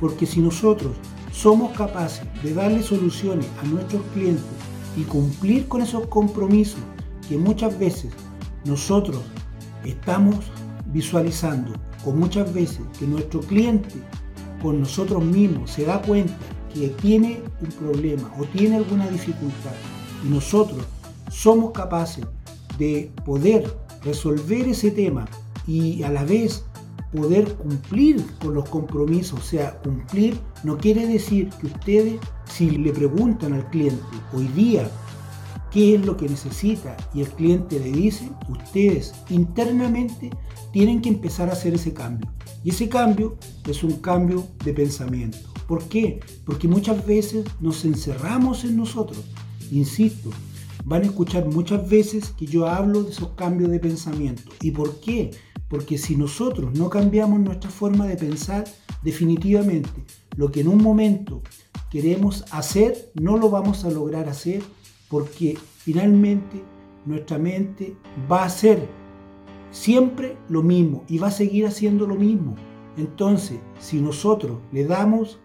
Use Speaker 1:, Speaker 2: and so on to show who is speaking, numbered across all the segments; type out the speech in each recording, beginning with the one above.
Speaker 1: Porque si nosotros somos capaces de darle soluciones a nuestros clientes y cumplir con esos compromisos que muchas veces nosotros estamos visualizando o muchas veces que nuestro cliente con nosotros mismos se da cuenta que tiene un problema o tiene alguna dificultad y nosotros somos capaces de poder resolver ese tema y a la vez poder cumplir con los compromisos, o sea, cumplir no quiere decir que ustedes, si le preguntan al cliente hoy día qué es lo que necesita y el cliente le dice, ustedes internamente tienen que empezar a hacer ese cambio. Y ese cambio es un cambio de pensamiento. ¿Por qué? Porque muchas veces nos encerramos en nosotros. Insisto, van a escuchar muchas veces que yo hablo de esos cambios de pensamiento. ¿Y por qué? Porque si nosotros no cambiamos nuestra forma de pensar, definitivamente lo que en un momento queremos hacer, no lo vamos a lograr hacer porque finalmente nuestra mente va a hacer siempre lo mismo y va a seguir haciendo lo mismo. Entonces, si nosotros le damos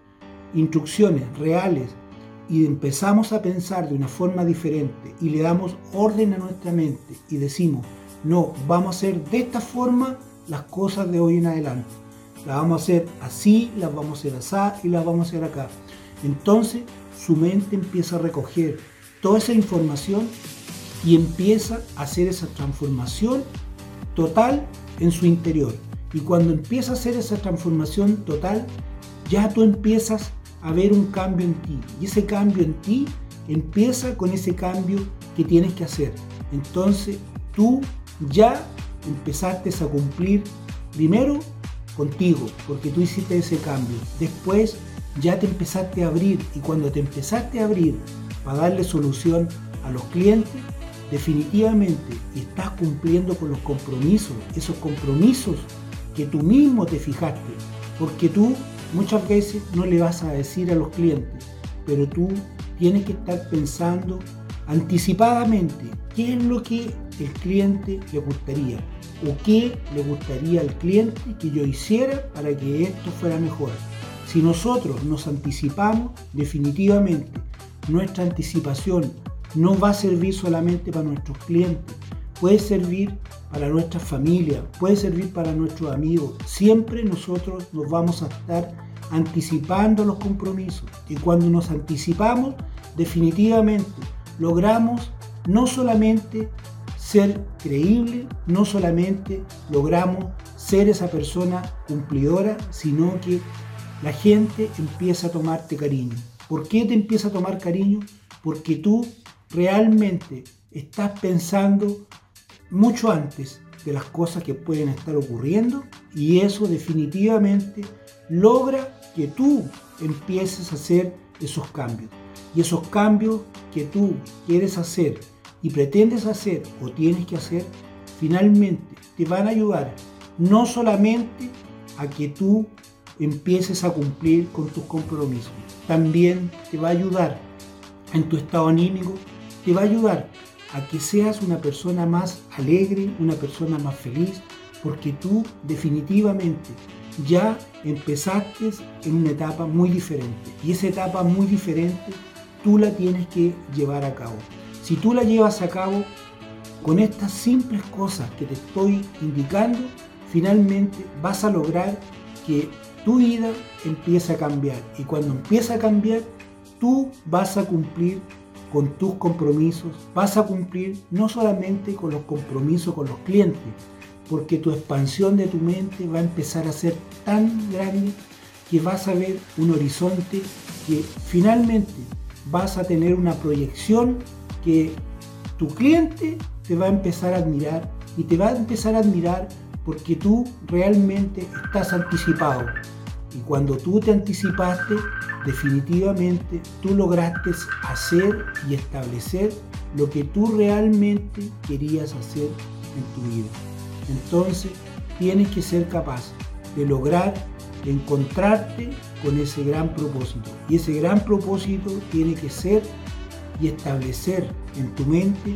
Speaker 1: instrucciones reales y empezamos a pensar de una forma diferente y le damos orden a nuestra mente y decimos, no, vamos a hacer de esta forma las cosas de hoy en adelante. Las vamos a hacer así, las vamos a hacer así y las vamos a hacer acá. Entonces su mente empieza a recoger toda esa información y empieza a hacer esa transformación total en su interior. Y cuando empieza a hacer esa transformación total, ya tú empiezas a ver un cambio en ti. Y ese cambio en ti empieza con ese cambio que tienes que hacer. Entonces tú ya empezaste a cumplir primero contigo, porque tú hiciste ese cambio. Después ya te empezaste a abrir y cuando te empezaste a abrir para darle solución a los clientes, definitivamente estás cumpliendo con los compromisos, esos compromisos que tú mismo te fijaste, porque tú muchas veces no le vas a decir a los clientes, pero tú tienes que estar pensando anticipadamente qué es lo que el cliente le gustaría o qué le gustaría al cliente que yo hiciera para que esto fuera mejor. Si nosotros nos anticipamos, definitivamente nuestra anticipación no va a servir solamente para nuestros clientes, puede servir para nuestra familia, puede servir para nuestros amigos. Siempre nosotros nos vamos a estar anticipando los compromisos y cuando nos anticipamos, definitivamente logramos no solamente ser creíble, no solamente logramos ser esa persona cumplidora, sino que la gente empieza a tomarte cariño. ¿Por qué te empieza a tomar cariño? Porque tú realmente estás pensando mucho antes de las cosas que pueden estar ocurriendo y eso definitivamente logra que tú empieces a hacer esos cambios. Y esos cambios que tú quieres hacer y pretendes hacer o tienes que hacer, finalmente te van a ayudar no solamente a que tú empieces a cumplir con tus compromisos, también te va a ayudar en tu estado anímico, te va a ayudar a que seas una persona más alegre, una persona más feliz, porque tú definitivamente ya empezaste en una etapa muy diferente. Y esa etapa muy diferente tú la tienes que llevar a cabo. Si tú la llevas a cabo con estas simples cosas que te estoy indicando, finalmente vas a lograr que tu vida empiece a cambiar. Y cuando empieza a cambiar, tú vas a cumplir con tus compromisos, vas a cumplir no solamente con los compromisos con los clientes, porque tu expansión de tu mente va a empezar a ser tan grande que vas a ver un horizonte que finalmente vas a tener una proyección que tu cliente te va a empezar a admirar y te va a empezar a admirar porque tú realmente estás anticipado. Y cuando tú te anticipaste, definitivamente tú lograste hacer y establecer lo que tú realmente querías hacer en tu vida. Entonces tienes que ser capaz de lograr encontrarte con ese gran propósito. Y ese gran propósito tiene que ser y establecer en tu mente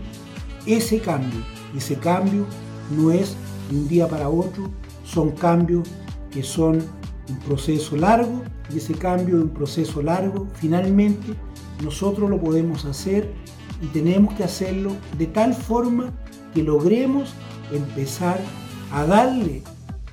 Speaker 1: ese cambio. Ese cambio no es de un día para otro, son cambios que son un proceso largo y ese cambio de un proceso largo finalmente nosotros lo podemos hacer y tenemos que hacerlo de tal forma que logremos empezar a darle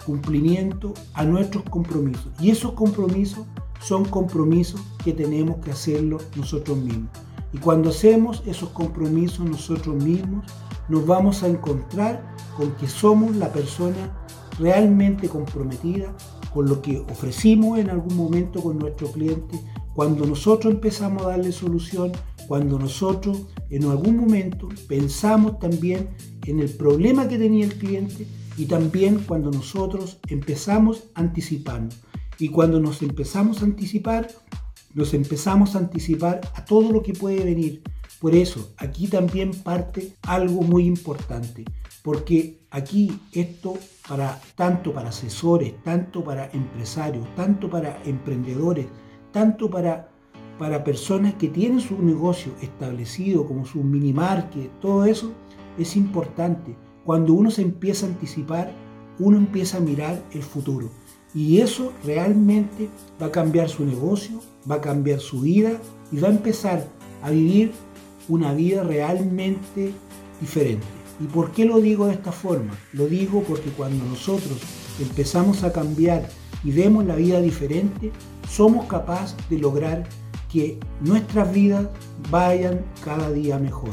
Speaker 1: cumplimiento a nuestros compromisos. Y esos compromisos son compromisos que tenemos que hacerlo nosotros mismos. Y cuando hacemos esos compromisos nosotros mismos, nos vamos a encontrar con que somos la persona realmente comprometida con lo que ofrecimos en algún momento con nuestro cliente, cuando nosotros empezamos a darle solución, cuando nosotros en algún momento pensamos también en el problema que tenía el cliente y también cuando nosotros empezamos anticipando. Y cuando nos empezamos a anticipar, nos empezamos a anticipar a todo lo que puede venir. Por eso, aquí también parte algo muy importante, porque aquí esto para tanto para asesores, tanto para empresarios, tanto para emprendedores, tanto para para personas que tienen su negocio establecido como su mini market, todo eso es importante. Cuando uno se empieza a anticipar, uno empieza a mirar el futuro. Y eso realmente va a cambiar su negocio, va a cambiar su vida y va a empezar a vivir una vida realmente diferente. ¿Y por qué lo digo de esta forma? Lo digo porque cuando nosotros empezamos a cambiar y vemos la vida diferente, somos capaces de lograr que nuestras vidas vayan cada día mejor.